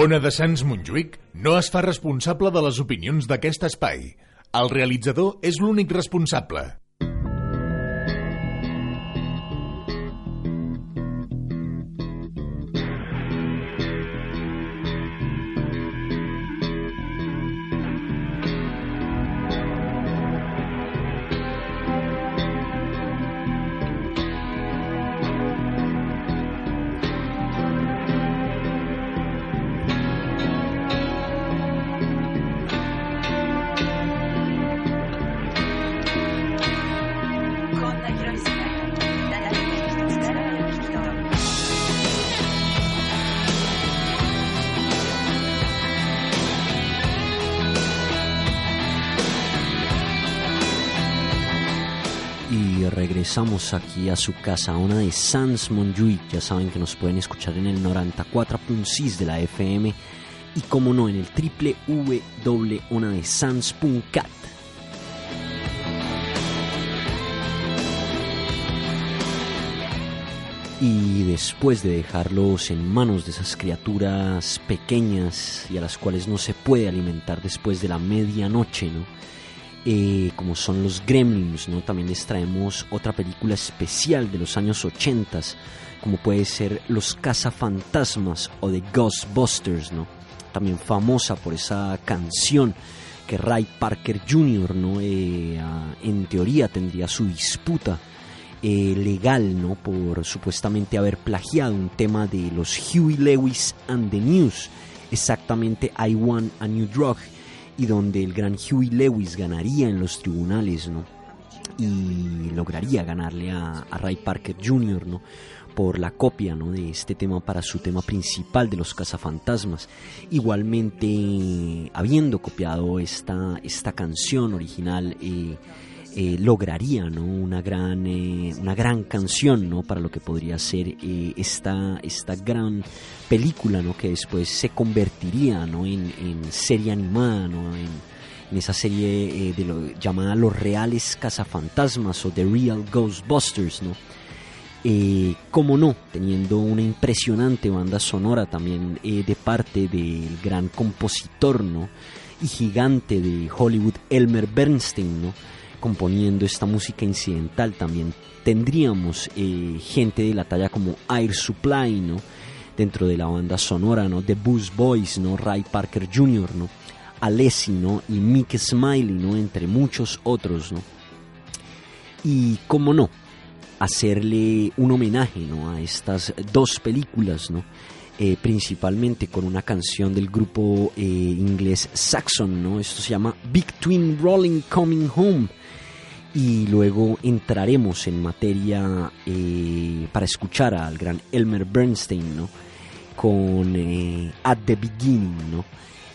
Ona de Sants Montjuïc no es fa responsable de les opinions d'aquest espai. El realitzador és l'únic responsable. Aquí a su casa, una de Sans Montjuic. Ya saben que nos pueden escuchar en el 94.6 de la FM y como no en el www.onadesans.cat. Y después de dejarlos en manos de esas criaturas pequeñas y a las cuales no se puede alimentar después de la medianoche, ¿no? Eh, como son los Gremlins, ¿no? También les traemos otra película especial de los años 80, como puede ser Los Cazafantasmas o The Ghostbusters, ¿no? También famosa por esa canción que Ray Parker Jr., ¿no? Eh, en teoría tendría su disputa eh, legal, ¿no? Por supuestamente haber plagiado un tema de los Huey Lewis and the News, exactamente I Want a New Drug y donde el gran Huey Lewis ganaría en los tribunales, ¿no? Y lograría ganarle a, Ray Parker Jr., ¿no? por la copia ¿no? de este tema para su tema principal de los cazafantasmas. Igualmente, habiendo copiado esta, esta canción original, eh, eh, lograría ¿no? una, gran, eh, una gran canción ¿no? para lo que podría ser eh, esta, esta gran película ¿no? que después se convertiría ¿no? en, serie animada, ¿no? en, en esa serie de lo, llamada Los Reales Cazafantasmas o The Real Ghostbusters. ¿no? como no, teniendo una impresionante banda sonora también de parte del gran compositor ¿no? y gigante de Hollywood, Elmer Bernstein, ¿no? Componiendo esta música incidental también tendríamos eh, gente de la talla como Air Supply, ¿no? Dentro de la banda sonora, ¿no? The Boost Boys, ¿no? Ray Parker Jr., ¿no? Alessi, ¿no? Y Mick Smiley, ¿no? Entre muchos otros, ¿no? Y, cómo no, hacerle un homenaje, ¿no? A estas dos películas, ¿no? Eh, principalmente con una canción del grupo eh, inglés Saxon, ¿no? Esto se llama Big Twin Rolling Coming Home y luego entraremos en materia eh, para escuchar al gran Elmer Bernstein ¿no? con eh, At the Beginning ¿no?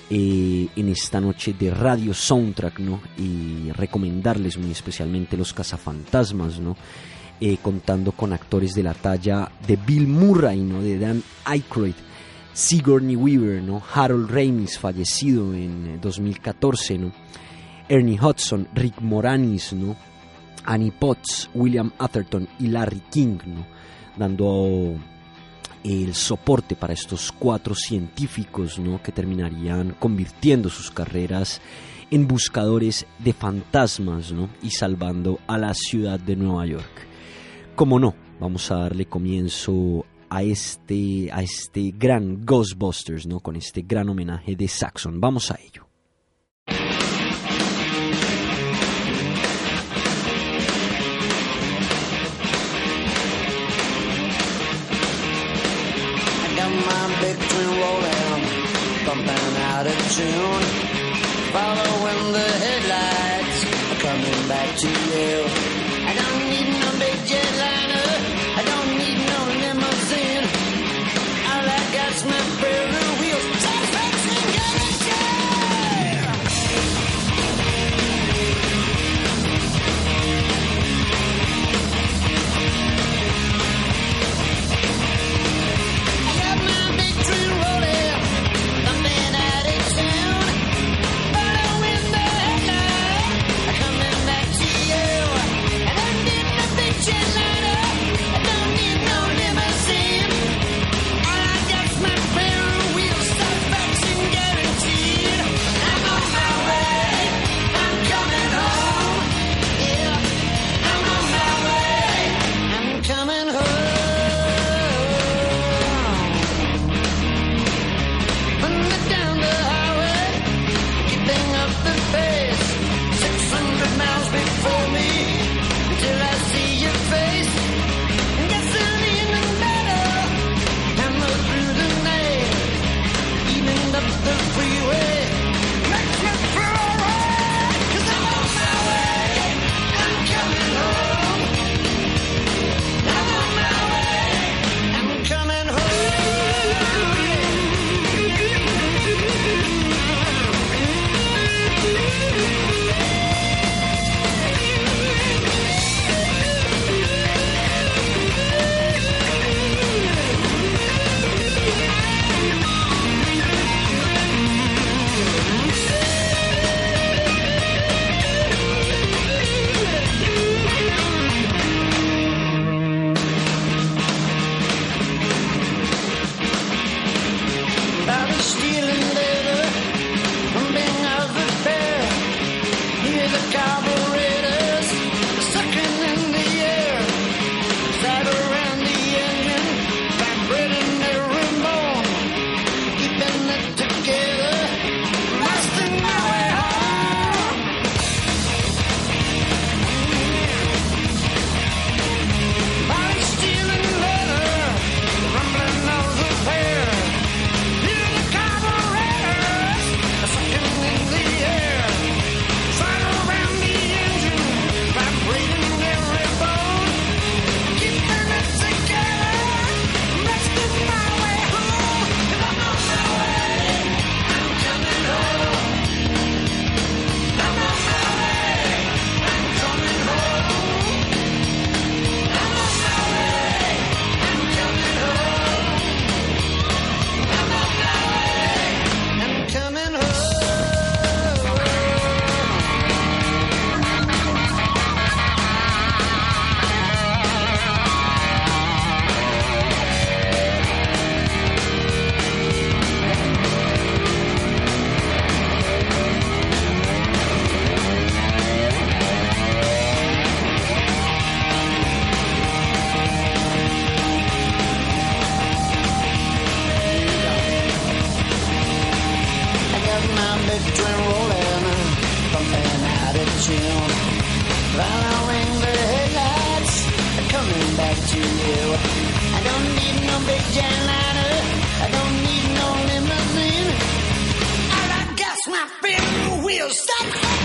Eh, en esta noche de radio soundtrack ¿no? y recomendarles muy especialmente los cazafantasmas ¿no? contando con actores de la talla de Bill Murray ¿no? de Dan Aykroyd Sigourney Weaver ¿no? Harold Ramis fallecido en 2014 ¿no? Ernie Hudson, Rick Moranis, ¿no? Annie Potts, William Atherton y Larry King, ¿no? dando el soporte para estos cuatro científicos ¿no? que terminarían convirtiendo sus carreras en buscadores de fantasmas ¿no? y salvando a la ciudad de Nueva York. Como no, vamos a darle comienzo a este, a este gran Ghostbusters, ¿no? con este gran homenaje de Saxon. Vamos a ello. Soon. Follow June. Following the headlights, coming back to you. I don't need no big jetliner. I don't need no limousine. And I guess my big wheels stop.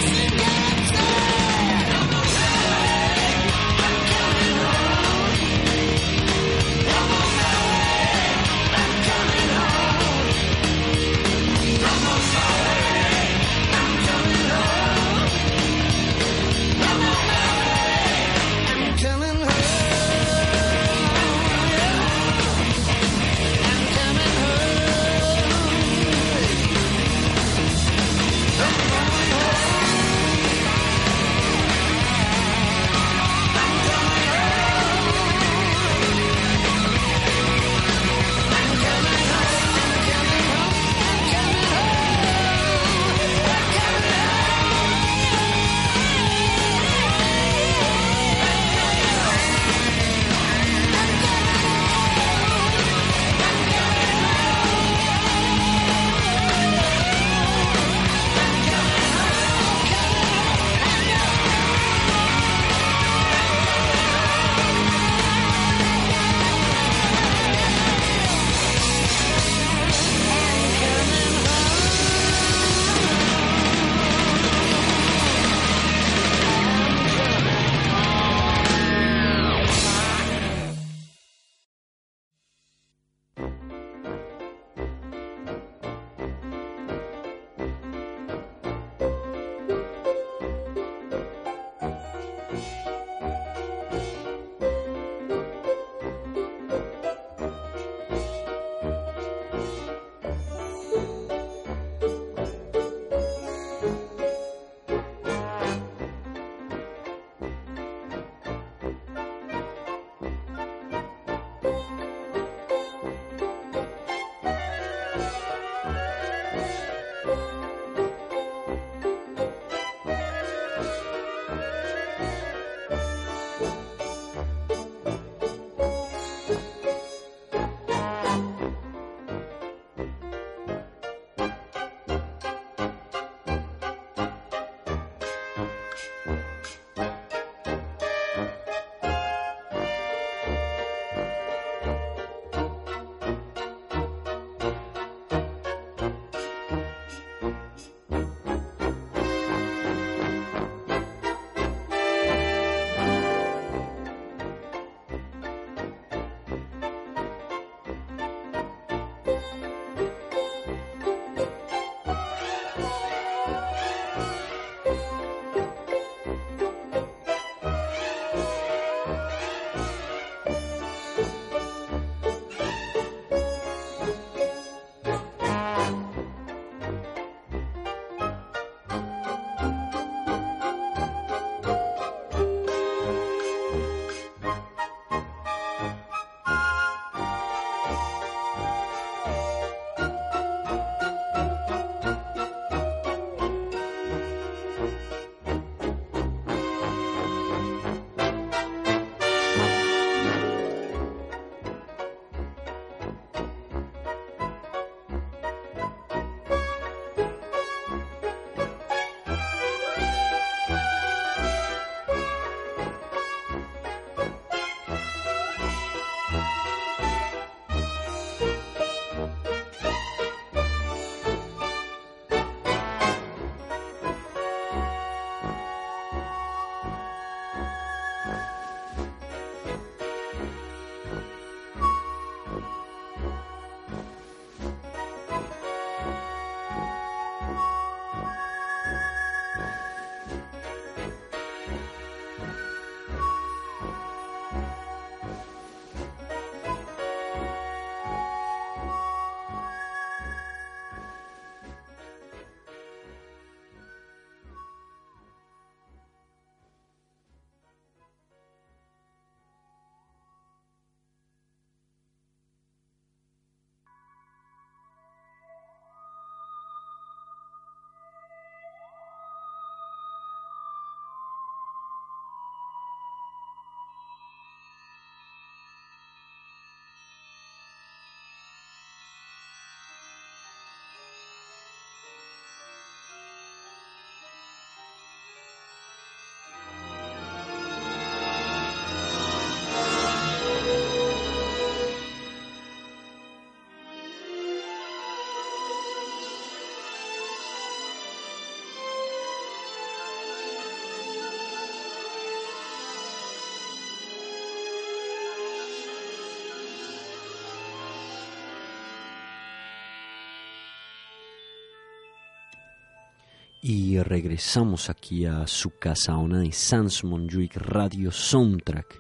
Y regresamos aquí a su casa, una de Sans Montjuic Radio Soundtrack.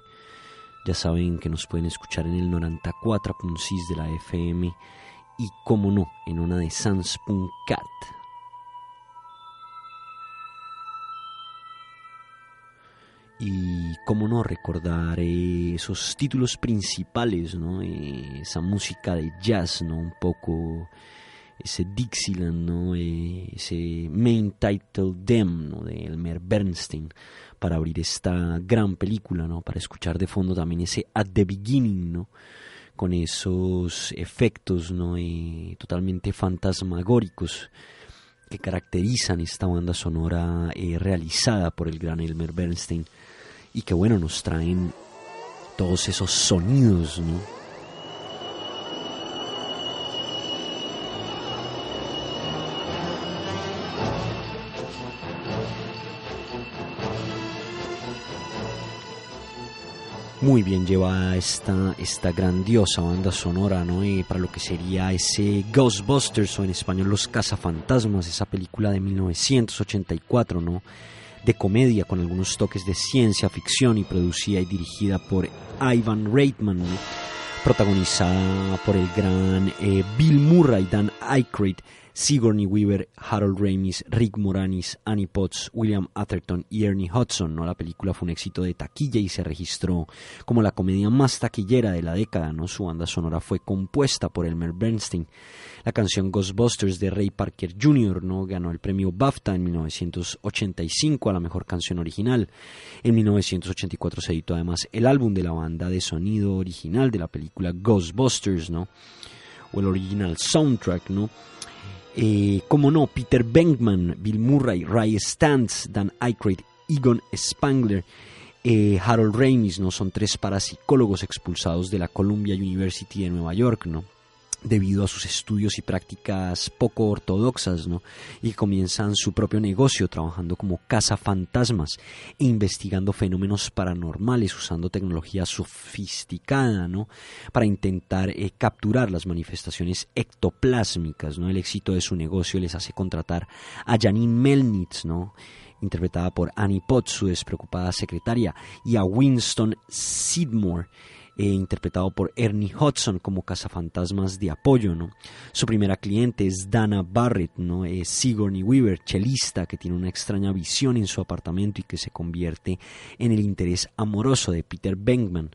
Ya saben que nos pueden escuchar en el 94.6 de la FM y, como no, en una de Sans.cat. Y cómo no recordar esos títulos principales, ¿no? Eh, esa música de jazz, ¿no? Un poco ese Dixieland, ¿no? Eh, ese main title Dem, ¿no? de Elmer Bernstein, para abrir esta gran película, ¿no? Para escuchar de fondo también ese At the Beginning, ¿no? Con esos efectos, ¿no? Eh, totalmente fantasmagóricos que caracterizan esta banda sonora eh, realizada por el gran Elmer Bernstein y que, bueno, nos traen todos esos sonidos, ¿no? Muy bien llevada esta, esta grandiosa banda sonora, ¿no? Para lo que sería ese Ghostbusters o en español Los Cazafantasmas, esa película de 1984, ¿no? De comedia con algunos toques de ciencia ficción y producida y dirigida por Ivan Reitman, protagonizada por el gran eh, Bill Murray, Dan Aykroyd Sigourney Weaver, Harold Ramis, Rick Moranis, Annie Potts, William Atherton y Ernie Hudson. ¿no? La película fue un éxito de taquilla y se registró como la comedia más taquillera de la década. ¿no? Su banda sonora fue compuesta por Elmer Bernstein. La canción Ghostbusters de Ray Parker Jr. ¿no? ganó el premio BAFTA en 1985 a la mejor canción original. En 1984 se editó además el álbum de la banda de sonido original de la película Ghostbusters, ¿no? o el original soundtrack, ¿no? Eh, como no, Peter Venkman, Bill Murray, Ray Stantz, Dan Aykroyd, Egon Spangler, eh, Harold Ramis, ¿no? Son tres parapsicólogos expulsados de la Columbia University de Nueva York, ¿no? Debido a sus estudios y prácticas poco ortodoxas, ¿no? Y comienzan su propio negocio trabajando como cazafantasmas e investigando fenómenos paranormales usando tecnología sofisticada, ¿no? Para intentar eh, capturar las manifestaciones ectoplásmicas, ¿no? El éxito de su negocio les hace contratar a Janine Melnitz, ¿no? interpretada por Annie Potts, su despreocupada secretaria, y a Winston Sidmore, eh, interpretado por Ernie Hudson como cazafantasmas de apoyo, ¿no? Su primera cliente es Dana Barrett, ¿no? Sigourney Weaver, chelista que tiene una extraña visión en su apartamento y que se convierte en el interés amoroso de Peter Venkman.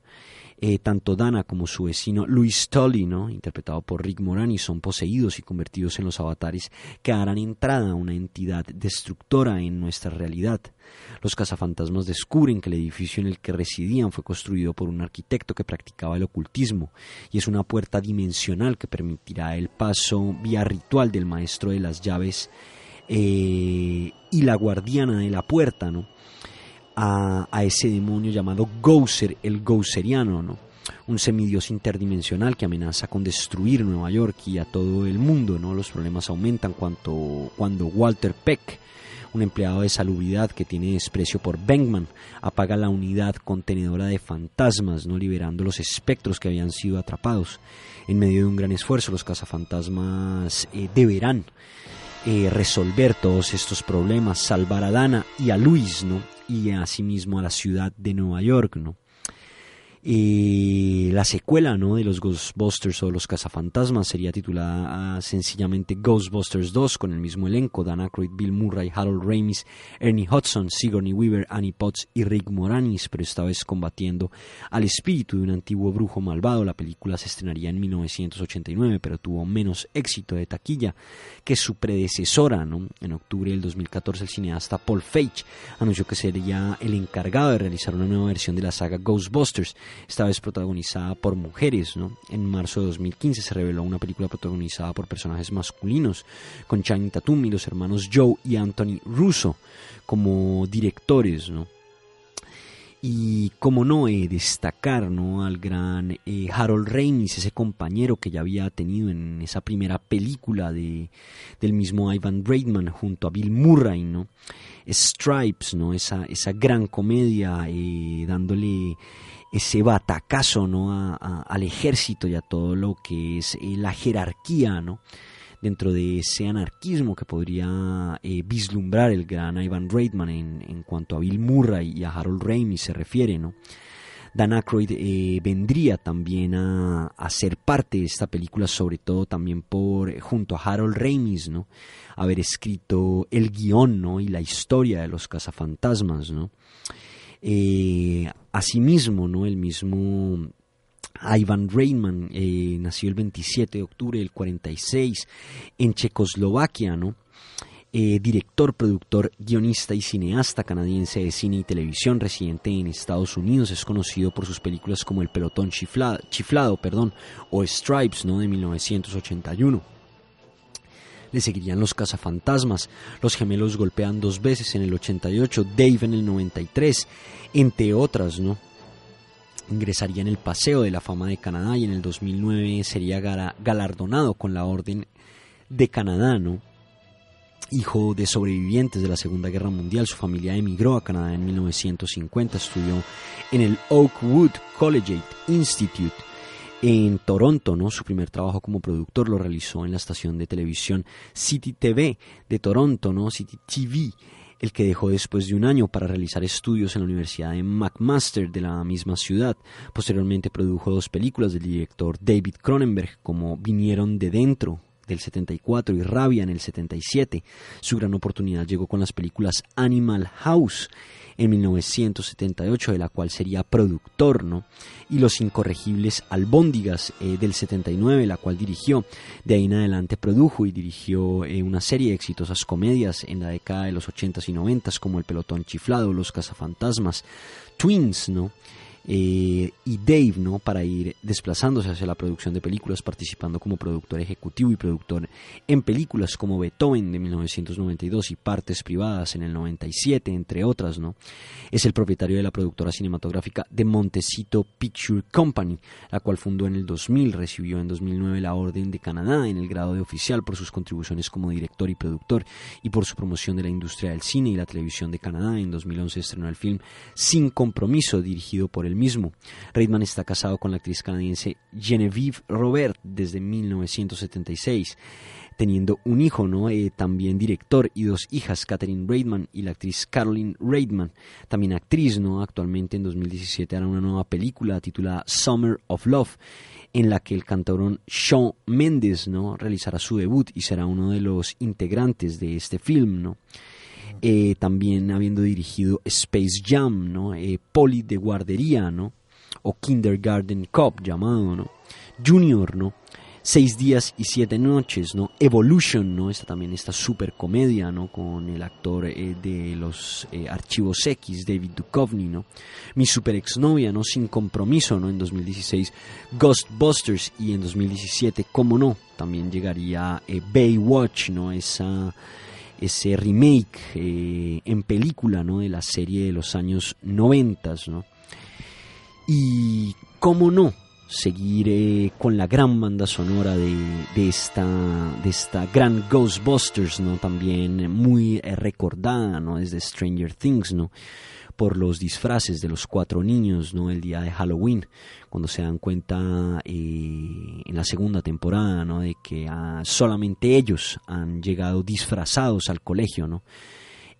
Eh, tanto Dana como su vecino Luis Tully, ¿no? interpretado por Rick Moranis, son poseídos y convertidos en los avatares que harán entrada a una entidad destructora en nuestra realidad. Los cazafantasmas descubren que el edificio en el que residían fue construido por un arquitecto que practicaba el ocultismo y es una puerta dimensional que permitirá el paso vía ritual del maestro de las llaves eh, y la guardiana de la puerta, ¿no? A, ese demonio llamado Gouser, el Gouseriano, ¿no? un semidios interdimensional que amenaza con destruir Nueva York y a todo el mundo. ¿no? Los problemas aumentan cuando, cuando Walter Peck, un empleado de salubridad que tiene desprecio por Bengman, apaga la unidad contenedora de fantasmas, no liberando los espectros que habían sido atrapados. En medio de un gran esfuerzo, los cazafantasmas eh, deberán eh, resolver todos estos problemas, salvar a Dana y a Luis, ¿no? Y asimismo a la ciudad de Nueva York, ¿no? La secuela ¿no? de los Ghostbusters o los cazafantasmas sería titulada ah, sencillamente Ghostbusters 2 con el mismo elenco, Dan Aykroyd, Bill Murray, Harold Ramis, Ernie Hudson, Sigourney Weaver, Annie Potts y Rick Moranis, pero esta vez combatiendo al espíritu de un antiguo brujo malvado. La película se estrenaría en 1989, pero tuvo menos éxito de taquilla que su predecesora. ¿no? En octubre del 2014 el cineasta Paul Feig anunció que sería el encargado de realizar una nueva versión de la saga Ghostbusters esta vez protagonizada por mujeres. ¿no? En marzo de 2015 se reveló una película protagonizada por personajes masculinos, con Channing Tatum y los hermanos Joe y Anthony Russo como directores. ¿no? y como no eh, destacar al gran eh, Harold Ramis, ese compañero que ya había tenido en esa primera película de, del mismo Ivan Reitman junto a Bill Murray, ¿no? Stripes, ¿no? esa, esa gran comedia eh, dándole ese batacazo ¿no? al ejército y a todo lo que es eh, la jerarquía ¿no? dentro de ese anarquismo que podría eh, vislumbrar el gran Ivan Reitman en, en, cuanto a Bill Murray y a Harold Ramis se refiere, ¿no? Dan Aykroyd eh, vendría también a, a, ser parte de esta película, sobre todo también por junto a Harold Ramis, ¿no? haber escrito el guion ¿no? y la historia de los cazafantasmas. ¿no? Eh, asimismo, ¿no? el mismo Ivan Reitman eh, nació el 27 de octubre del 46 en Checoslovaquia, ¿no? Eh, director, productor, guionista y cineasta canadiense de cine y televisión residente en Estados Unidos. Es conocido por sus películas como El pelotón chiflado, chiflado perdón, o Stripes ¿no? de 1981. Le seguirían Los cazafantasmas, Los gemelos golpean dos veces en el 88, Dave en el 93, entre otras, ¿no? Ingresaría en el Paseo de la Fama de Canadá y en el 2009 sería galardonado con la Orden de Canadá, ¿no? Hijo de sobrevivientes de la Segunda Guerra Mundial, su familia emigró a Canadá en 1950, estudió en el Oakwood Collegiate Institute en Toronto, ¿no? Su primer trabajo como productor lo realizó en la estación de televisión City TV de Toronto, ¿no? City TV, el que dejó después de un año para realizar estudios en la Universidad de McMaster de la misma ciudad. Posteriormente produjo dos películas del director David Cronenberg como Vinieron de Dentro del 74 y Rabia en el 77. Su gran oportunidad llegó con las películas Animal House en 1978, de la cual sería productor, ¿no? Y Los Incorregibles Albóndigas eh, del 79, la cual dirigió. De ahí en adelante produjo y dirigió eh, una serie de exitosas comedias en la década de los 80s y 90s, como El Pelotón Chiflado, Los Cazafantasmas, Twins, ¿no? Eh, y Dave, ¿no? Para ir desplazándose hacia la producción de películas, participando como productor ejecutivo y productor en películas como Beethoven de 1992 y Partes Privadas en el 97, entre otras, ¿no? Es el propietario de la productora cinematográfica de Montecito Picture Company, la cual fundó en el 2000, recibió en 2009 la Orden de Canadá en el grado de oficial por sus contribuciones como director y productor y por su promoción de la industria del cine y la televisión de Canadá. En 2011 estrenó el film Sin Compromiso, dirigido por el mismo. Reitman está casado con la actriz canadiense Genevieve Robert desde 1976, teniendo un hijo, ¿no? Eh, también director y dos hijas, Catherine Reitman y la actriz Caroline Reitman, también actriz, ¿no? Actualmente en 2017 hará una nueva película titulada Summer of Love en la que el cantaurón Shawn Mendes ¿no? realizará su debut y será uno de los integrantes de este film. ¿no? Eh, también habiendo dirigido Space Jam, ¿no? Eh, Poli de guardería, ¿no? O Kindergarten Cop llamado, ¿no? Junior, ¿no? Seis días y siete noches, ¿no? Evolution, ¿no? Esta también esta super comedia, ¿no? Con el actor eh, de los Archivos X, David Duchovny, ¿no? Mi super exnovia, ¿no? Sin compromiso, ¿no? En 2016, Ghostbusters y en 2017, ¿cómo no? También llegaría Baywatch, ¿no? Esa ese remake eh, en película ¿no? de la serie de los años 90. ¿no? Y cómo no, seguir eh, con la gran banda sonora de, de, esta, de esta gran Ghostbusters, ¿no? también muy eh, recordada ¿no? desde Stranger Things. ¿no? Por los disfraces de los cuatro niños ¿no? el día de Halloween, cuando se dan cuenta eh, en la segunda temporada ¿no? de que ah, solamente ellos han llegado disfrazados al colegio, ¿no?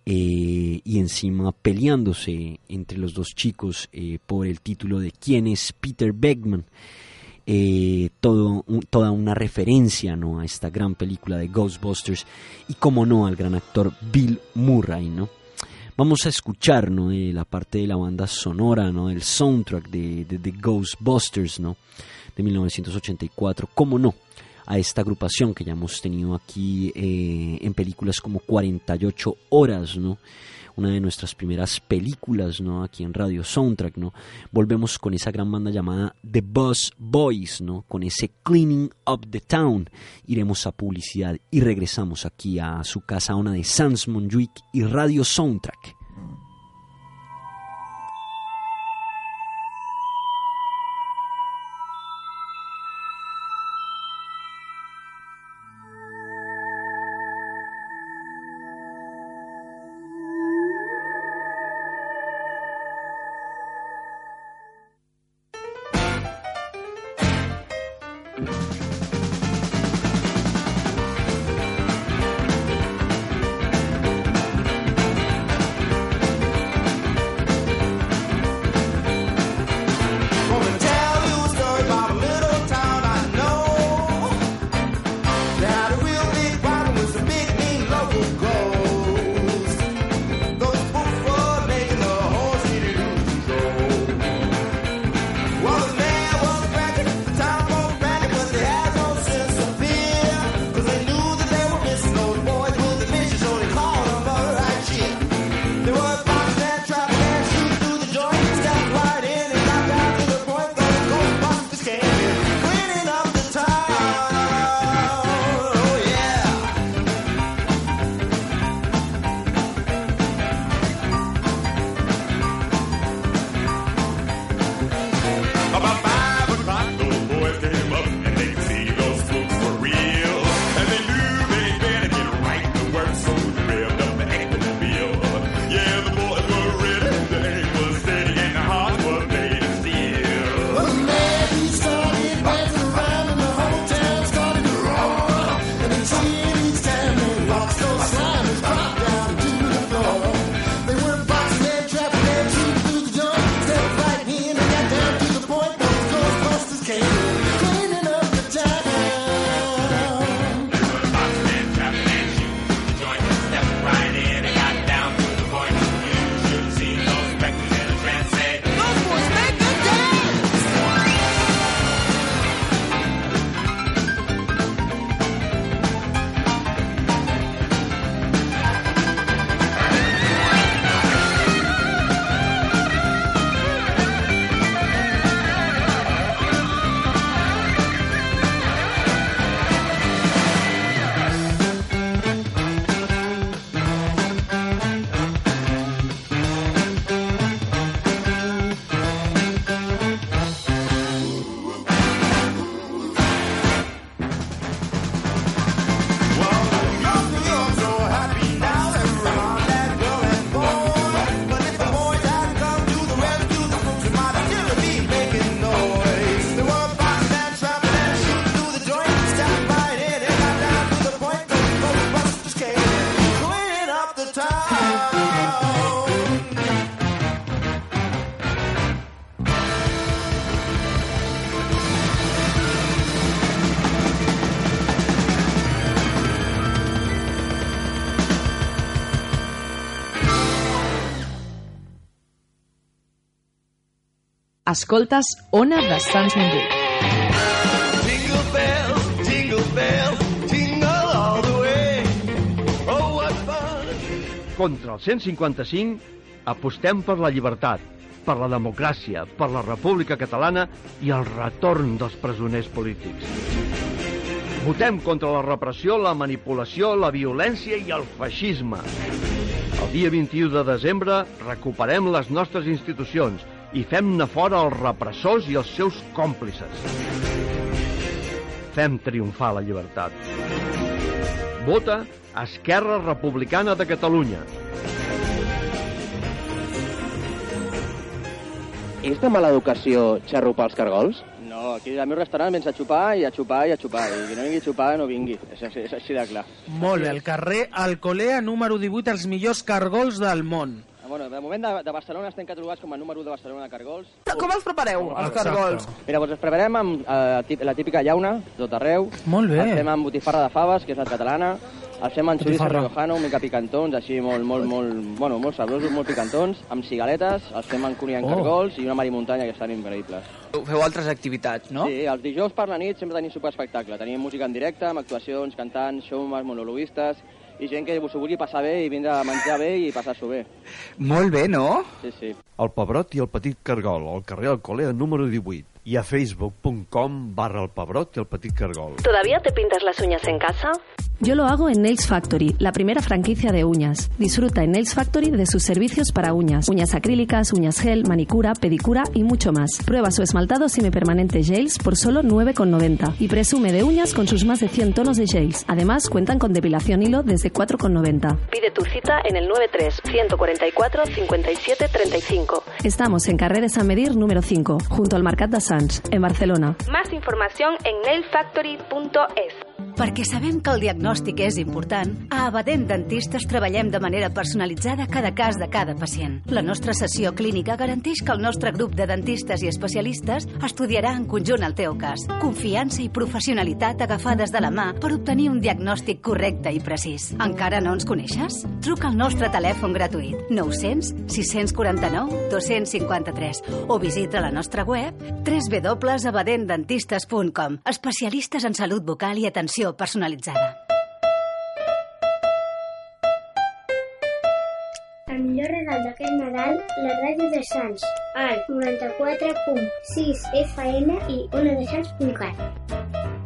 Eh, y encima peleándose entre los dos chicos eh, por el título de quién es Peter Beckman. toda una referencia ¿no? a esta gran película de Ghostbusters y como no al gran actor Bill Murray, ¿no? Vamos a escuchar ¿no? Eh, la parte de la banda sonora, ¿no? del soundtrack de, de, Ghostbusters ¿no? de 1984, ¿cómo no? a esta agrupación que ya hemos tenido aquí eh, en películas como 48 horas, ¿no? Una de nuestras primeras películas, ¿no? Aquí en Radio Soundtrack, ¿no? Volvemos con esa gran banda llamada The Buzz Boys, ¿no? Con ese Cleaning Up the Town. Iremos a publicidad y regresamos aquí a su casa, una de Sans Monjuic y Radio Soundtrack. Escoltes Ona de Sants Montjuïc. Jingle bells, jingle bells, jingle all the way. Oh, what fun! Contra el 155 apostem per la llibertat, per la democràcia, per la República Catalana i el retorn dels presoners polítics. Votem contra la repressió, la manipulació, la violència i el feixisme. El dia 21 de desembre recuperem les nostres institucions i fem-ne fora els repressors i els seus còmplices. Fem triomfar la llibertat. Vota Esquerra Republicana de Catalunya. És de mala educació xarrupar els cargols? No, aquí al meu restaurant vens a xupar i a xupar i a xupar. I qui no vingui a xupar no vingui. És, així- és així de clar. Molt bé, al carrer Alcolea número 18, els millors cargols del món. Bueno, de moment de, de Barcelona estem catalogats com a número 1 de Barcelona de cargols. Com els prepareu, els Exacte. cargols? Mira, doncs els preparem amb eh, la típica llauna, tot arreu. Molt bé. Els fem amb botifarra de faves, que és la catalana. Els fem amb riojano, una mica picantons, així molt, molt, molt, bueno, molt sabrosos, molt picantons, amb cigaletes, els fem amb cunyant Oh. cargols i una marimuntanya que estan increïbles. Feu altres activitats, no? Sí, els dijous per la nit sempre tenim superespectacle. Tenim música en directe, amb actuacions, cantants, showmans, monologuistes i gent que s'ho vulgui passar bé i vindre a menjar bé i passar-s'ho bé. Molt bé, no? Sí, sí. El Pebrot i el Petit Cargol, al carrer Alcolea número 18 i a facebook.com barra el Pebrot i el Petit Cargol. ¿Todavía te pintas las uñas en casa? Yo lo hago en Nails Factory, la primera franquicia de uñas. Disfruta en Nails Factory de sus servicios para uñas, uñas acrílicas, uñas gel, manicura, pedicura y mucho más. Prueba su esmaltado semipermanente Gels por solo 9,90 y presume de uñas con sus más de 100 tonos de gels. Además, cuentan con depilación hilo desde 4,90. Pide tu cita en el 93 144 57 35. Estamos en Carrer de San Medir número 5, junto al Mercat de En Barcelona. Más información en nailfactory.es. Perquè sabem que el diagnòstic és important, a Abadent Dentistes treballem de manera personalitzada cada cas de cada pacient. La nostra sessió clínica garanteix que el nostre grup de dentistes i especialistes estudiarà en conjunt el teu cas. Confiança i professionalitat agafades de la mà per obtenir un diagnòstic correcte i precís. Encara no ens coneixes? Truca al nostre telèfon gratuït 900 649 253 o visita la nostra web www.abadentdentistes.com Especialistes en salut bucal i atenció personalitzada. El millor regal d'aquest Nadal, la ràdio de Sants, al 94.6 FM i onadesans.cat.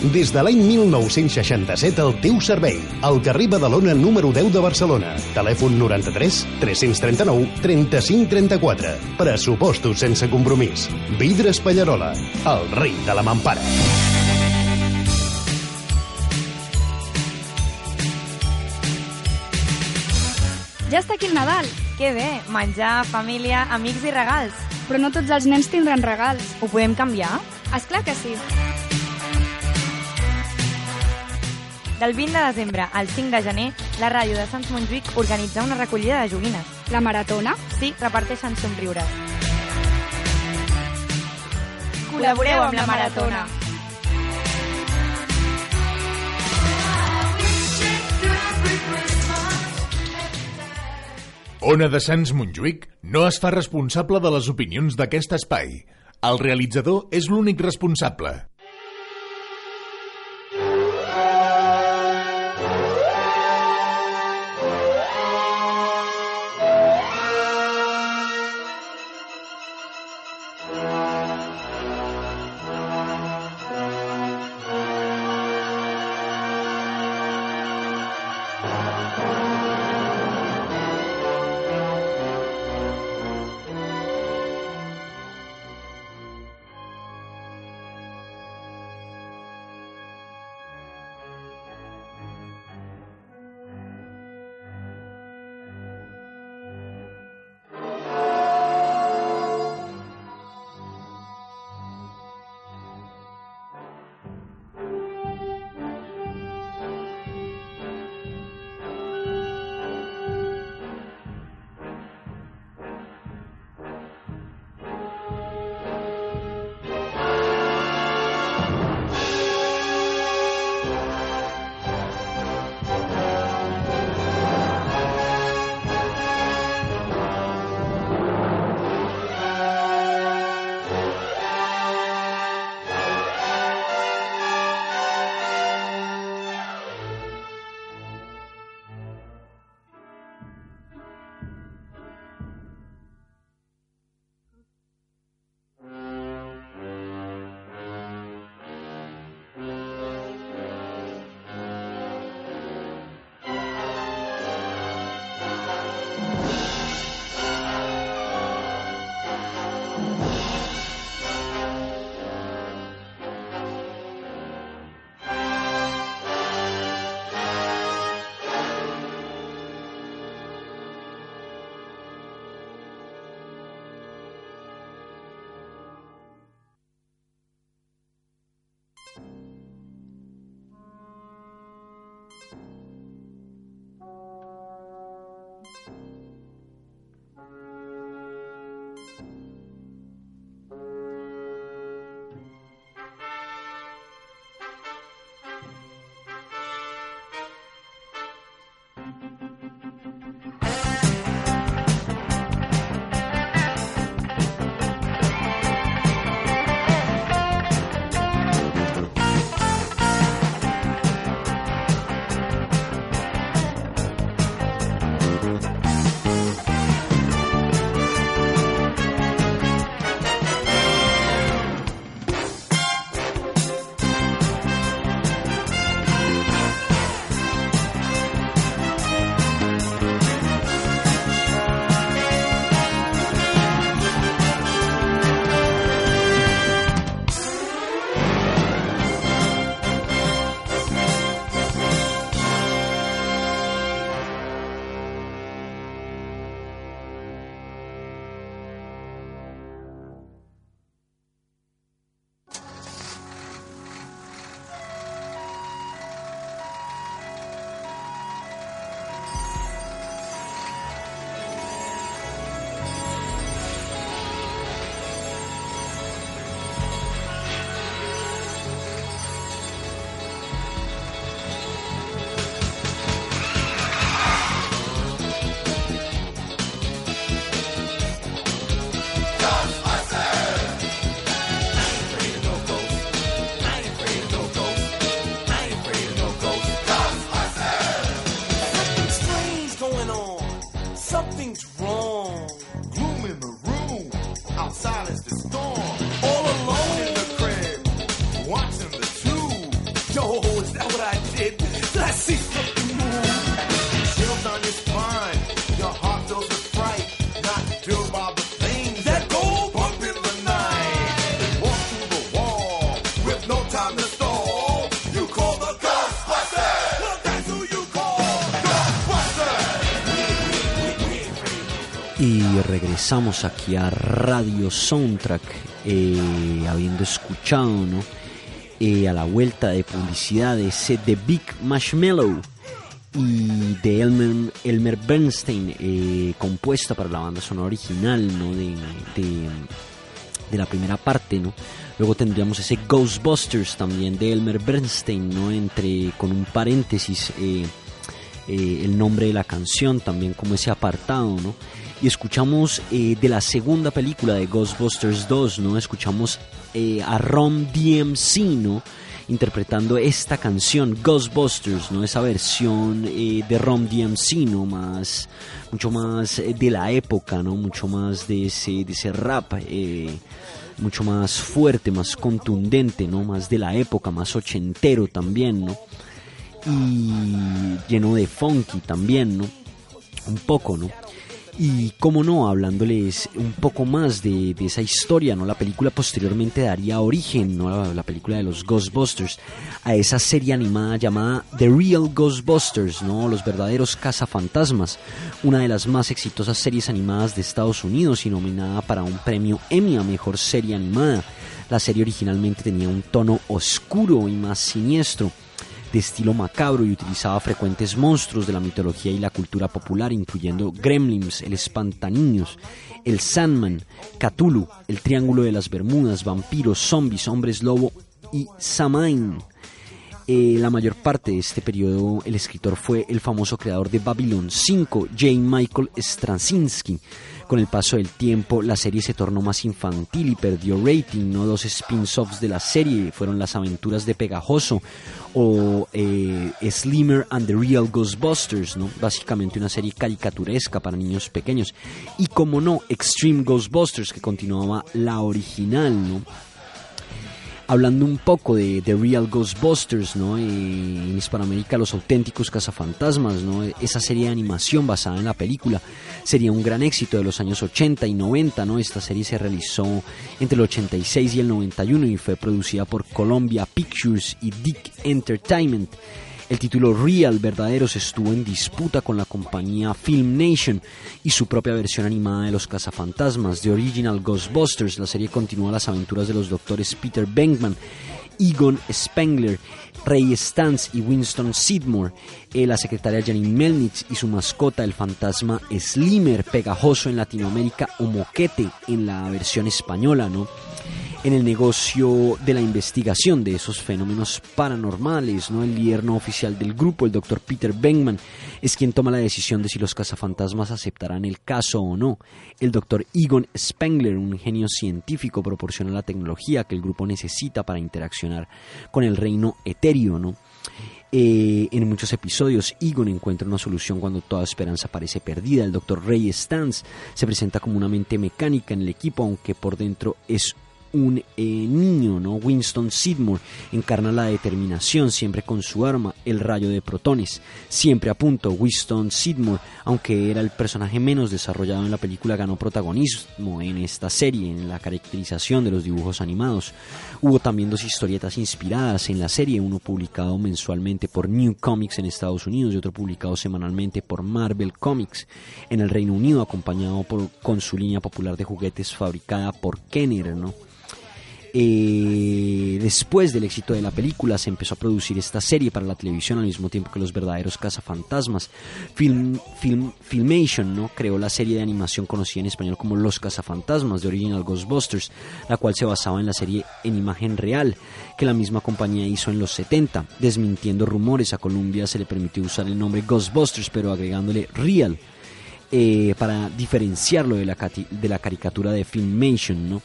Des de l'any 1967 al teu servei. Al carrer Badalona número 10 de Barcelona. Telèfon 93 339 35 34. Pressupostos sense compromís. Vidres Pallarola, el rei de la mampara. Ja està aquí el Nadal. Que bé, menjar, família, amics i regals. Però no tots els nens tindran regals. Ho podem canviar? És clar que sí. Del 20 de desembre al 5 de gener, la ràdio de Sants Montjuïc organitza una recollida de joguines. La maratona? Sí, reparteixen somriures. Col·laboreu amb la maratona. Ona de Sants Montjuïc no es fa responsable de les opinions d'aquest espai. El realitzador és l'únic responsable. Regresamos aquí a Radio Soundtrack, eh, habiendo escuchado ¿no? Eh, a la vuelta de publicidad de The Big Marshmallow y de Elmer, Elmer Bernstein, eh, compuesta para la banda sonora original ¿no? de, de, de la primera parte. ¿no? Luego tendríamos ese Ghostbusters también de Elmer Bernstein, ¿no? entre, con un paréntesis. Eh, eh, el nombre de la canción, también como ese apartado, ¿no? Y escuchamos eh, de la segunda película de Ghostbusters 2, ¿no? Escuchamos eh, a Rom DMC, ¿no? Interpretando esta canción, Ghostbusters, ¿no? Esa versión de Rom DMC, ¿no? Más, mucho más de la época, ¿no? Mucho más de ese, de ese rap, mucho más fuerte, más contundente, ¿no? Más de la época, más ochentero también, ¿no? y lleno de funky también, ¿no? Un poco, ¿no? Y cómo no, hablándoles un poco más de, de, esa historia, ¿no? La película posteriormente daría origen, ¿no? La, la, película de los Ghostbusters, a esa serie animada llamada The Real Ghostbusters, ¿no? Los verdaderos cazafantasmas, una de las más exitosas series animadas de Estados Unidos y nominada para un premio Emmy a Mejor Serie Animada. La serie originalmente tenía un tono oscuro y más siniestro de estilo macabro y utilizaba frecuentes monstruos de la mitología y la cultura popular, incluyendo Gremlins, el Espantaniños, el Sandman, Cthulhu, el Triángulo de las Bermudas, vampiros, zombies, hombres lobo y Samain. Eh, la mayor parte de este periodo el escritor fue el famoso creador de Babylon 5, J. Michael Straczynski. Con el paso del tiempo, la serie se tornó más infantil y perdió rating. ¿no? Dos spin-offs de la serie fueron Las aventuras de Pegajoso o eh, Slimmer and the Real Ghostbusters, ¿no? básicamente una serie caricaturesca para niños pequeños. Y como no, Extreme Ghostbusters, que continuaba la original. ¿no? Hablando un poco de The Real Ghostbusters, ¿no? en Hispanoamérica, los auténticos cazafantasmas, ¿no? Esa serie de animación basada en la película sería un gran éxito de los años 80 y 90, ¿no? Esta serie se realizó entre el 86 y el 91 y fue producida por Columbia Pictures y Dick Entertainment. El título Real Verdaderos estuvo en disputa con la compañía Film Nation y su propia versión animada de los cazafantasmas, The Original Ghostbusters. La serie continúa las aventuras de los doctores Peter Venkman, Egon Spengler, Ray Stantz y Winston Sidmore, eh, la secretaria Janine Melnitz y su mascota el fantasma Slimmer, pegajoso en Latinoamérica o moquete en la versión española, ¿no? En el negocio de la investigación de esos fenómenos paranormales. ¿no? El líder no oficial del grupo, el doctor Peter Bengman, es quien toma la decisión de si los cazafantasmas aceptarán el caso o no. El doctor Egon Spengler, un genio científico, proporciona la tecnología que el grupo necesita para interaccionar con el reino etéreo. ¿no? Eh, en muchos episodios, Egon encuentra una solución cuando toda esperanza parece perdida. El doctor Ray Stantz se presenta como una mente mecánica en el equipo, aunque por dentro es un eh, niño, ¿no? Winston Sidmore encarna la determinación siempre con su arma, el rayo de protones, siempre a punto. Winston Sidmore, aunque era el personaje menos desarrollado en la película, ganó protagonismo en esta serie, en la caracterización de los dibujos animados. Hubo también dos historietas inspiradas en la serie, uno publicado mensualmente por New Comics en Estados Unidos y otro publicado semanalmente por Marvel Comics en el Reino Unido, acompañado por, con su línea popular de juguetes fabricada por Kenner, ¿no? Eh, después del éxito de la película se empezó a producir esta serie para la televisión al mismo tiempo que los verdaderos cazafantasmas. Film, Film, Filmation ¿no? creó la serie de animación conocida en español como Los cazafantasmas de Original Ghostbusters, la cual se basaba en la serie en imagen real que la misma compañía hizo en los 70. Desmintiendo rumores, a Columbia se le permitió usar el nombre Ghostbusters pero agregándole Real. Eh, para diferenciarlo de la, de la caricatura de Filmation, ¿no?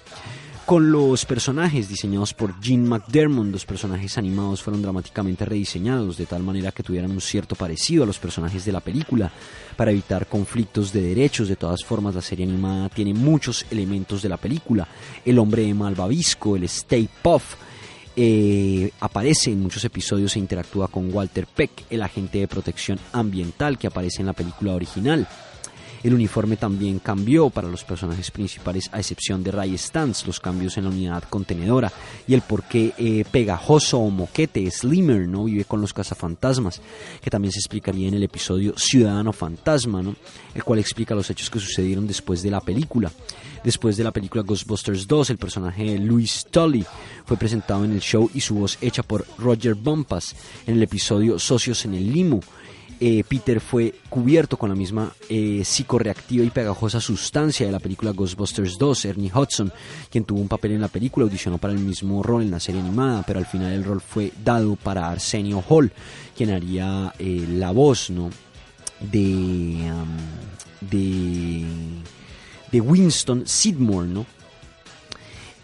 Con los personajes diseñados por Gene McDermott. Los personajes animados fueron dramáticamente rediseñados de tal manera que tuvieran un cierto parecido a los personajes de la película para evitar conflictos de derechos. De todas formas, la serie animada tiene muchos elementos de la película. El hombre malvavisco, el Stay Puff, eh, aparece en muchos episodios e interactúa con Walter Peck, el agente de protección ambiental que aparece en la película original. El uniforme también cambió para los personajes principales, a excepción de Ray Stantz, los cambios en la unidad contenedora y el por qué eh, pegajoso o moquete, Slimmer, ¿no? Vive con los cazafantasmas, que también se explicaría en el episodio Ciudadano Fantasma, ¿no? El cual explica los hechos que sucedieron después de la película. Después de la película Ghostbusters 2, el personaje de Louis Tully fue presentado en el show y su voz hecha por Roger Bumpas en el episodio Socios en el Limo. Eh, Peter fue cubierto con la misma eh, psicorreactiva y pegajosa sustancia de la película Ghostbusters 2. Ernie Hudson, quien tuvo un papel en la película, audicionó para el mismo rol en la serie animada, pero al final el rol fue dado para Arsenio Hall, quien haría eh, la voz ¿no? de, de, de Winston Sidmore, ¿no?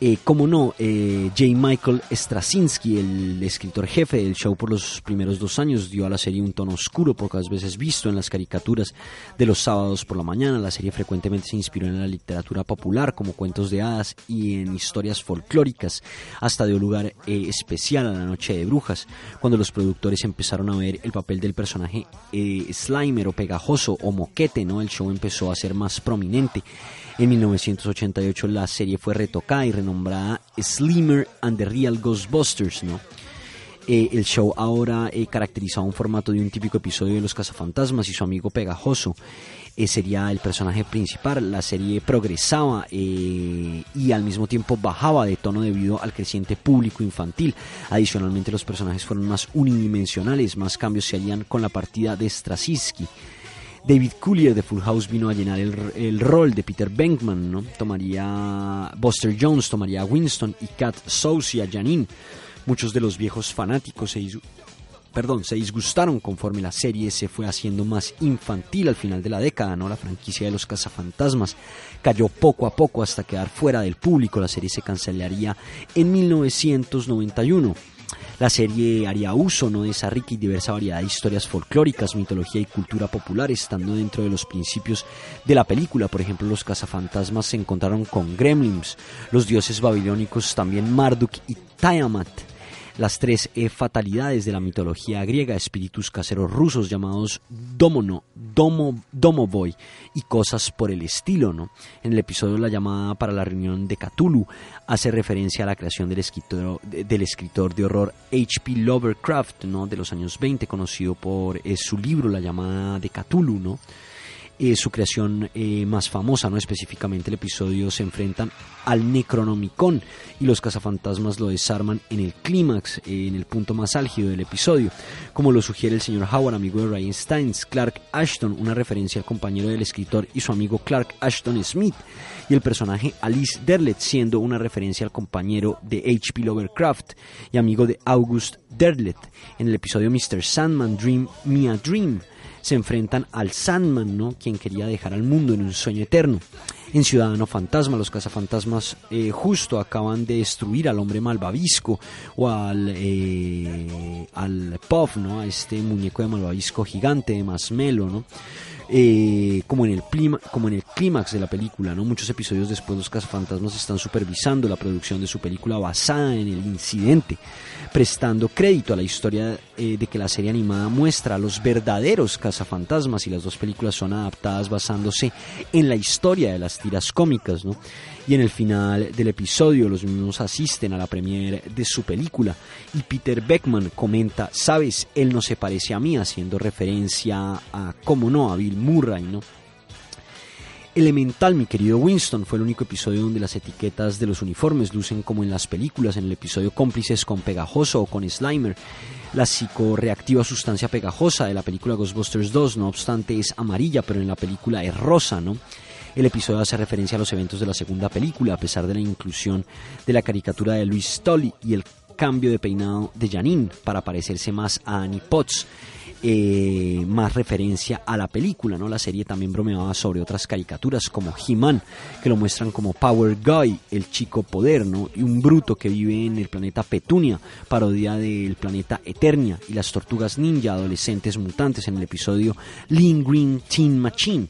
Eh, como no, eh, J. Michael Straczynski, el escritor jefe del show por los primeros dos años, dio a la serie un tono oscuro, pocas veces visto en las caricaturas de los sábados por la mañana. La serie frecuentemente se inspiró en la literatura popular, como cuentos de hadas y en historias folclóricas, hasta dio lugar eh, especial a la Noche de Brujas, cuando los productores empezaron a ver el papel del personaje eh, Slimer o pegajoso o moquete, ¿no? El show empezó a ser más prominente. En 1988 la serie fue retocada y renombrada Slimmer and the Real Ghostbusters, ¿no? Eh, el show ahora eh, caracterizaba un formato de un típico episodio de Los Cazafantasmas y su amigo Pegajoso. Eh, sería el personaje principal. La serie progresaba eh, y al mismo tiempo bajaba de tono debido al creciente público infantil. Adicionalmente, los personajes fueron más unidimensionales, más cambios se harían con la partida de Straczynski. David Coulier de Full House vino a llenar el, el rol de Peter Venkman, ¿no? Tomaría Buster Jones, tomaría Winston y Kat Soucy a Janine. Muchos de los viejos fanáticos se, perdón, se disgustaron conforme la serie se fue haciendo más infantil al final de la década, ¿no? La franquicia de los cazafantasmas cayó poco a poco hasta quedar fuera del público. La serie se cancelaría en 1991. La serie haría uso ¿no? de esa rica y diversa variedad de historias folclóricas, mitología y cultura popular, estando dentro de los principios de la película. Por ejemplo, los cazafantasmas se encontraron con gremlins, los dioses babilónicos también Marduk y Tiamat. Las tres eh, fatalidades de la mitología griega, espíritus caseros rusos llamados Domono, Domo, Domovoy y cosas por el estilo, ¿no? En el episodio La llamada para la reunión de Cthulhu hace referencia a la creación del escritor, de- del escritor de horror H.P. Lovecraft, ¿no? De los años 20, conocido por eh, su libro La llamada de Cthulhu, ¿no? Eh, su creación eh, más famosa, no específicamente el episodio, se enfrentan al Necronomicon y los cazafantasmas lo desarman en el clímax, eh, en el punto más álgido del episodio. Como lo sugiere el señor Howard, amigo de Ryan Steins, Clark Ashton, una referencia al compañero del escritor y su amigo Clark Ashton Smith, y el personaje Alice Derlet, siendo una referencia al compañero de H.P. Lovecraft y amigo de August Derlet. En el episodio Mr. Sandman Dream Me a Dream se enfrentan al Sandman, ¿no? quien quería dejar al mundo en un sueño eterno. En Ciudadano Fantasma, los cazafantasmas eh, justo acaban de destruir al hombre malvavisco o al, eh, al Puff, ¿no? a este muñeco de malvavisco gigante de Masmelo, ¿no? Eh, como en el plima- como en el clímax de la película, ¿no? Muchos episodios después los cazafantasmas están supervisando la producción de su película basada en el incidente, prestando crédito a la historia eh, de que la serie animada muestra a los verdaderos cazafantasmas y las dos películas son adaptadas basándose en la historia de las tiras cómicas, ¿no? Y en el final del episodio los mismos asisten a la premiere de su película y Peter Beckman comenta, sabes, él no se parece a mí, haciendo referencia a, cómo no, a Bill Murray, ¿no? Elemental, mi querido Winston, fue el único episodio donde las etiquetas de los uniformes lucen como en las películas, en el episodio Cómplices con Pegajoso o con Slimer. La psicorreactiva sustancia pegajosa de la película Ghostbusters 2, no obstante, es amarilla, pero en la película es rosa, ¿no? El episodio hace referencia a los eventos de la segunda película, a pesar de la inclusión de la caricatura de Louis Tully y el cambio de peinado de Janine para parecerse más a Annie Potts. Eh, más referencia a la película, ¿no? La serie también bromeaba sobre otras caricaturas como He-Man, que lo muestran como Power Guy, el chico poder, ¿no? Y un bruto que vive en el planeta Petunia, parodia del planeta Eternia, y las tortugas ninja, adolescentes mutantes en el episodio Lean Green Teen Machine.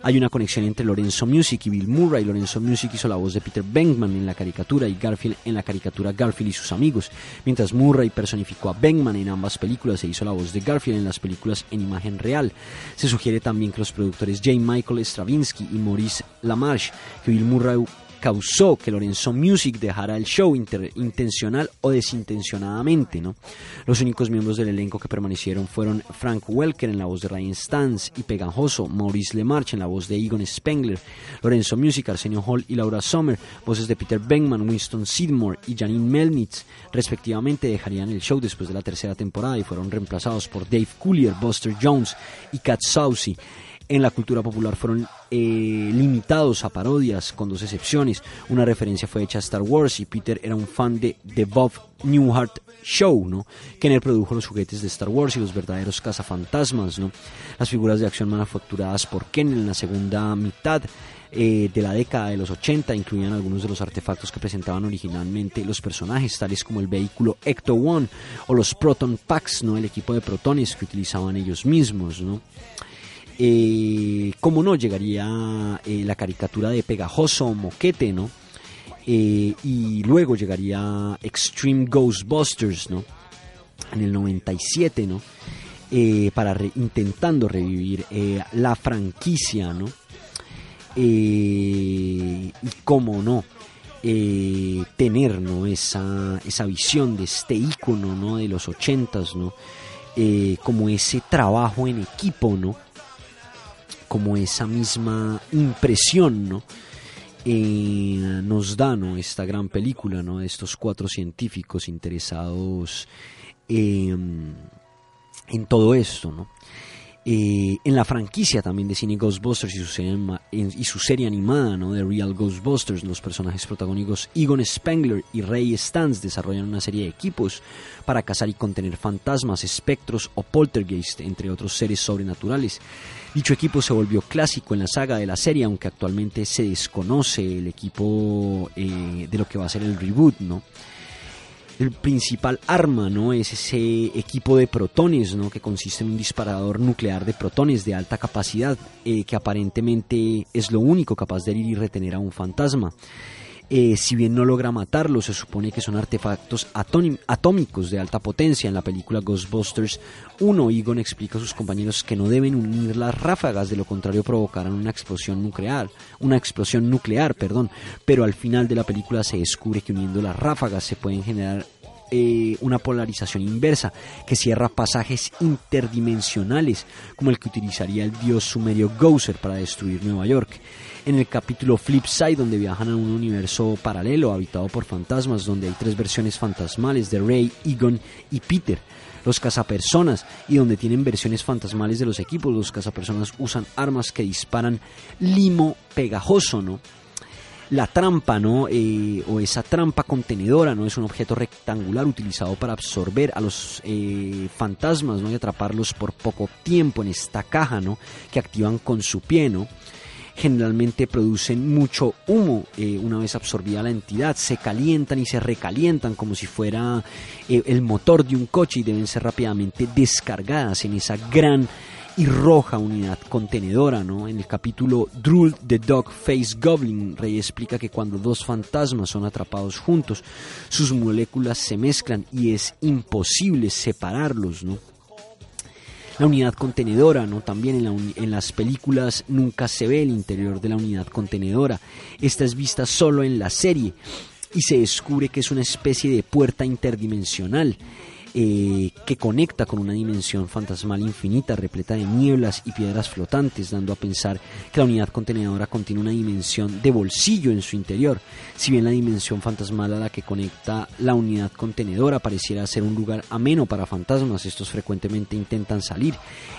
Hay una conexión entre Lorenzo Music y Bill Murray. Lorenzo Music hizo la voz de Peter Venkman en la caricatura y Garfield en la caricatura Garfield y sus amigos, mientras Murray personificó a Venkman en ambas películas e hizo la voz de Garfield en las películas en imagen real. Se sugiere también que los productores J. Michael Stravinsky y Maurice LaMarche, que Bill Murray causó que Lorenzo Music dejara el show intencional o desintencionadamente. ¿no? Los únicos miembros del elenco que permanecieron fueron Frank Welker en la voz de Ryan Stantz y pegajoso Maurice LeMarche en la voz de Egon Spengler, Lorenzo Music, Arsenio Hall y Laura Sommer, voces de Peter Venkman, Winston Sidmore y Janine Melnitz, respectivamente, dejarían el show después de la tercera temporada y fueron reemplazados por Dave Coulier, Buster Jones y Cat Saucy en la cultura popular fueron eh, limitados a parodias, con dos excepciones. Una referencia fue hecha a Star Wars y Peter era un fan de The Bob Newhart Show, ¿no? Kenner produjo los juguetes de Star Wars y los verdaderos cazafantasmas, ¿no? Las figuras de acción manufacturadas por Kenner en la segunda mitad eh, de la década de los 80 incluían algunos de los artefactos que presentaban originalmente los personajes, tales como el vehículo Ecto One o los Proton Packs, ¿no? El equipo de protones que utilizaban ellos mismos, ¿no? Eh, como no, llegaría eh, la caricatura de Pegajoso Moquete, ¿no? Eh, y luego llegaría Extreme Ghostbusters, ¿no? En el 97, ¿no? Eh, para re- intentando revivir la franquicia, ¿no? Y cómo no, tener ¿no? esa, esa visión de este ícono ¿no? de los ochentas, ¿no? Como ese trabajo en equipo, ¿no? Como esa misma impresión, ¿no? Eh, nos da ¿no? esta gran película ¿no? estos cuatro científicos interesados eh, en todo esto, ¿no? Eh, en la franquicia también de cine Ghostbusters y su serie, anima- en- y su serie animada ¿no? de Real Ghostbusters, los personajes protagónicos Egon Spengler y Ray Stantz desarrollan una serie de equipos para cazar y contener fantasmas, espectros o poltergeist, entre otros seres sobrenaturales. Dicho equipo se volvió clásico en la saga de la serie, aunque actualmente se desconoce el equipo eh, de lo que va a ser el reboot, ¿no? el principal arma, ¿no? Es ese equipo de protones, ¿no? Que consiste en un disparador nuclear de protones de alta capacidad, eh, que aparentemente es lo único capaz de herir y retener a un fantasma. Eh, si bien no logra matarlo, se supone que son artefactos atómicos de alta potencia. En la película Ghostbusters 1, Egon explica a sus compañeros que no deben unir las ráfagas, de lo contrario provocarán una explosión nuclear, una explosión nuclear, perdón. Pero al final de la película se descubre que uniendo las ráfagas se pueden generar eh, una polarización inversa que cierra pasajes interdimensionales como el que utilizaría el dios sumerio Gouser para destruir Nueva York. En el capítulo Flipside, donde viajan a un universo paralelo habitado por fantasmas, donde hay tres versiones fantasmales de Ray, Egon y Peter. Los cazapersonas y donde tienen versiones fantasmales de los equipos, los cazapersonas usan armas que disparan limo pegajoso, ¿no? La trampa, ¿no? Eh, o esa trampa contenedora, ¿no? Es un objeto rectangular utilizado para absorber a los eh, fantasmas, ¿no? Y atraparlos por poco tiempo en esta caja, ¿no? Que activan con su pie, ¿no? Generalmente producen mucho humo eh, una vez absorbida la entidad, se calientan y se recalientan como si fuera eh, el motor de un coche y deben ser rápidamente descargadas en esa gran y roja unidad contenedora, ¿no? En el capítulo Drool the Dog Face Goblin, Rey explica que cuando dos fantasmas son atrapados juntos, sus moléculas se mezclan y es imposible separarlos, ¿no? La unidad contenedora, ¿no? También en, en las películas nunca se ve el interior de la unidad contenedora. Esta es vista solo en la serie y se descubre que es una especie de puerta interdimensional eh, que conecta con una dimensión fantasmal infinita repleta de nieblas y piedras flotantes, dando a pensar que la unidad contenedora contiene una dimensión de bolsillo en su interior. Si bien la dimensión fantasmal a la que conecta la unidad contenedora pareciera ser un lugar ameno para fantasmas, estos frecuentemente intentan salir.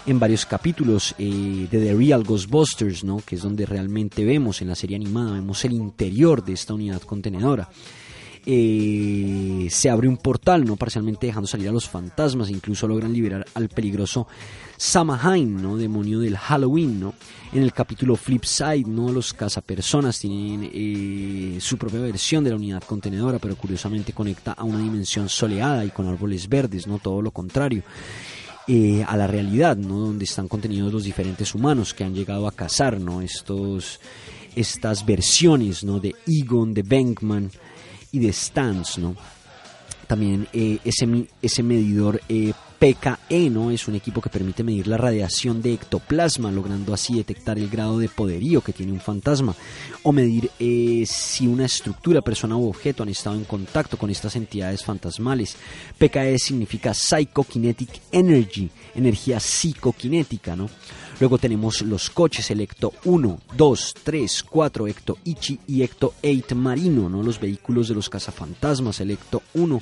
En varios capítulos eh, de The Real Ghostbusters, ¿no? que es donde realmente vemos en la serie animada, vemos el interior de esta unidad contenedora eh, se abre un portal, ¿no? Parcialmente dejando salir a los fantasmas, incluso logran liberar al peligroso Samhain, ¿no? Demonio del Halloween, ¿no? En el capítulo Flipside, ¿no? Los cazapersonas tienen eh, su propia versión de la unidad contenedora, pero curiosamente conecta a una dimensión soleada y con árboles verdes, ¿no? Todo lo contrario. eh, a la realidad, ¿no? Donde están contenidos los diferentes humanos que han llegado a cazar, ¿no? Estos, estas versiones, ¿no? De Egon, de Bankman y de Stans, ¿no? También eh, ese, ese medidor eh, PKE, ¿no? Es un equipo que permite medir la radiación de ectoplasma, logrando así detectar el grado de poderío que tiene un fantasma, o medir eh, si una estructura, persona u objeto han estado en contacto con estas entidades fantasmales. PKE significa Psychokinetic Energy, energía psicoquinética, ¿no? Luego tenemos los coches Electo 1, 2, 3, 4, Ecto Ichi y Ecto 8 Marino, ¿no? Los vehículos de los cazafantasmas Electo 1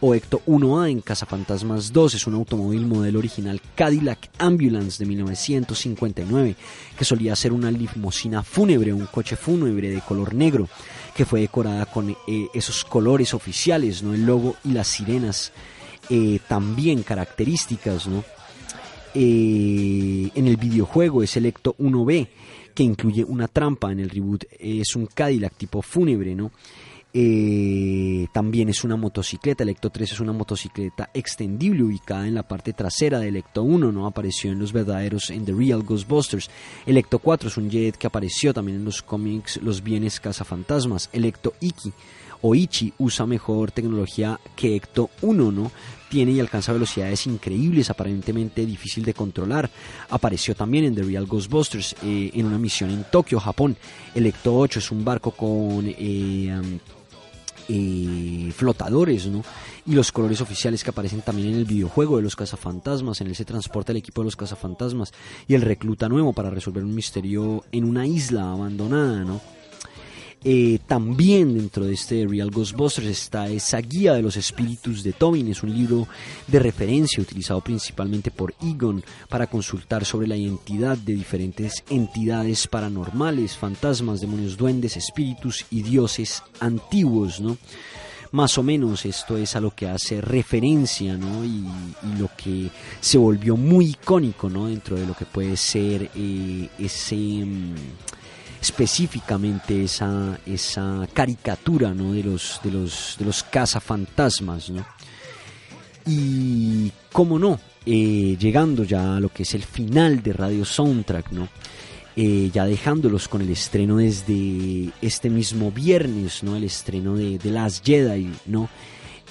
o Ecto 1A en Cazafantasmas 2 es un automóvil modelo original Cadillac Ambulance de 1959 que solía ser una limusina fúnebre, un coche fúnebre de color negro que fue decorada con eh, esos colores oficiales, ¿no? El logo y las sirenas eh, también características, ¿no? Eh, en el videojuego es Electo 1B, que incluye una trampa en el reboot. Es un Cadillac tipo fúnebre, ¿no? Eh, también es una motocicleta. Electo 3 es una motocicleta extendible ubicada en la parte trasera de Electo 1, ¿no? Apareció en los verdaderos en The Real Ghostbusters. Electo 4 es un jet que apareció también en los cómics Los Bienes Cazafantasmas. Electo Iki o Ichi usa mejor tecnología que Ecto 1, ¿no? Tiene y alcanza velocidades increíbles, aparentemente difícil de controlar. Apareció también en The Real Ghostbusters eh, en una misión en Tokio, Japón. El Ecto 8 es un barco con eh, eh, flotadores, ¿no? Y los colores oficiales que aparecen también en el videojuego de los cazafantasmas. En él se transporta el equipo de los cazafantasmas y el recluta nuevo para resolver un misterio en una isla abandonada, ¿no? Eh, también dentro de este Real Ghostbusters está esa guía de los espíritus de Tobin. Es un libro de referencia utilizado principalmente por Egon para consultar sobre la identidad de diferentes entidades paranormales, fantasmas, demonios, duendes, espíritus y dioses antiguos, ¿no? Más o menos esto es a lo que hace referencia, ¿no? Y, lo que se volvió muy icónico, ¿no? Dentro de lo que puede ser eh, ese... mm, específicamente esa, esa caricatura ¿no? de los de los de los cazafantasmas ¿no? y cómo no eh, llegando ya a lo que es el final de Radio Soundtrack ¿no? Eh, ya dejándolos con el estreno desde este mismo viernes no el estreno de, de Last Jedi no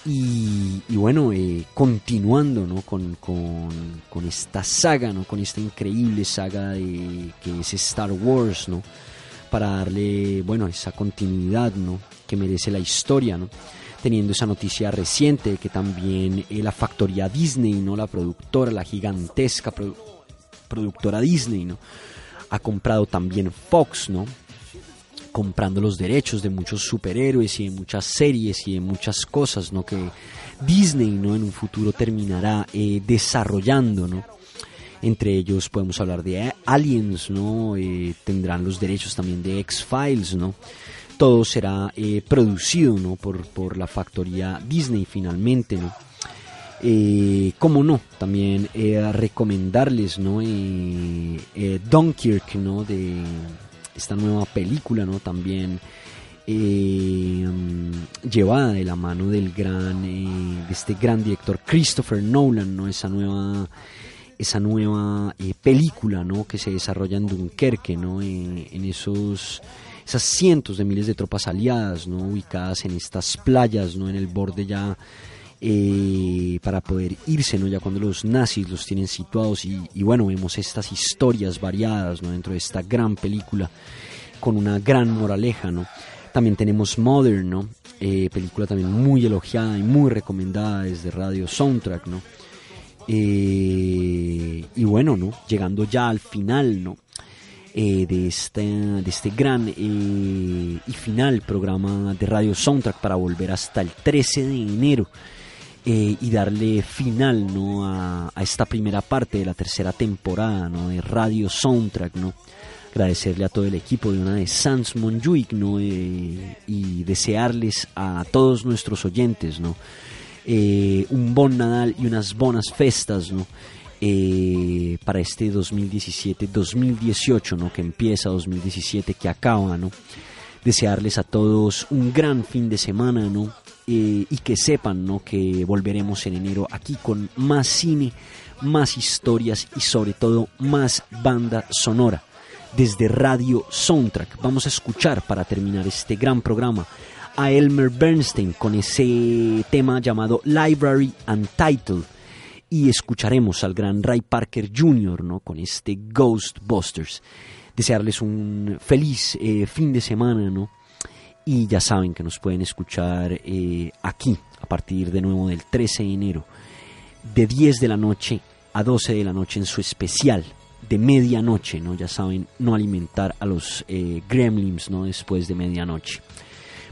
y, y bueno, eh, continuando ¿no? con, con, con esta saga, ¿no? con esta increíble saga de, que es Star Wars, ¿no? Para darle bueno, esa continuidad ¿no? que merece la historia. ¿no? Teniendo esa noticia reciente de que también eh, la factoría Disney, ¿no? la productora, la gigantesca produ- productora Disney, ¿no? ha comprado también Fox, ¿no? comprando los derechos de muchos superhéroes y de muchas series y de muchas cosas, ¿no? Que Disney, ¿no? En un futuro terminará eh, desarrollando, ¿no? Entre ellos podemos hablar de Aliens, ¿no? Eh, tendrán los derechos también de X-Files, ¿no? Todo será eh, producido, ¿no? Por, por la factoría Disney finalmente, ¿no? Eh, como no, también recomendarles, ¿no? Dunkirk, ¿no? De esta nueva película, ¿no? También mm, llevada de la mano del gran, de este gran director Christopher Nolan, ¿no? Esa nueva, esa nueva eh, película, ¿no? Que se desarrolla en Dunkerque, ¿no? Eh, en esos, esas cientos de miles de tropas aliadas, ¿no? Ubicadas en estas playas, ¿no? En el borde ya eh, para poder irse, ¿no? Ya cuando los nazis los tienen situados y, y bueno, vemos estas historias variadas, ¿no? Dentro de esta gran película con una gran moraleja, ¿no? También tenemos Mother, ¿no? Película también muy elogiada y muy recomendada desde Radio Soundtrack, ¿no? Eh, y bueno, ¿no? Llegando ya al final, ¿no? Eh, de, este, de este gran eh, y final programa de Radio Soundtrack para volver hasta el 13 de enero y darle final ¿no? a, a esta primera parte de la tercera temporada ¿no? de Radio Soundtrack. ¿no? Agradecerle a todo el equipo de una de Sans Monjuic ¿no? Y desearles a todos nuestros oyentes ¿no? Eh, un bon Nadal y unas bonas festas ¿no? eh, para este 2017-2018, ¿no? que empieza 2017, que acaba, ¿no? Desearles a todos un gran fin de semana, ¿no? Eh, y que sepan, ¿no? Que volveremos en enero aquí con más cine, más historias y sobre todo más banda sonora. Desde Radio Soundtrack vamos a escuchar para terminar este gran programa Elmer Bernstein con ese tema llamado Library Untitled y escucharemos al gran Ray Parker Jr. ¿no? con este Ghostbusters. Desearles un feliz eh, fin de semana, ¿no? Y ya saben que nos pueden escuchar eh, aquí a partir de nuevo del 13 de enero, de 10 de la noche a 12 de la noche en su especial de medianoche, ¿no? Ya saben, no alimentar a los eh, gremlins, ¿no? Después de medianoche.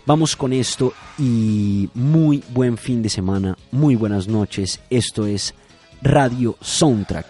Vamos con esto y muy buen fin de semana, muy buenas noches. Esto es Radio Soundtrack.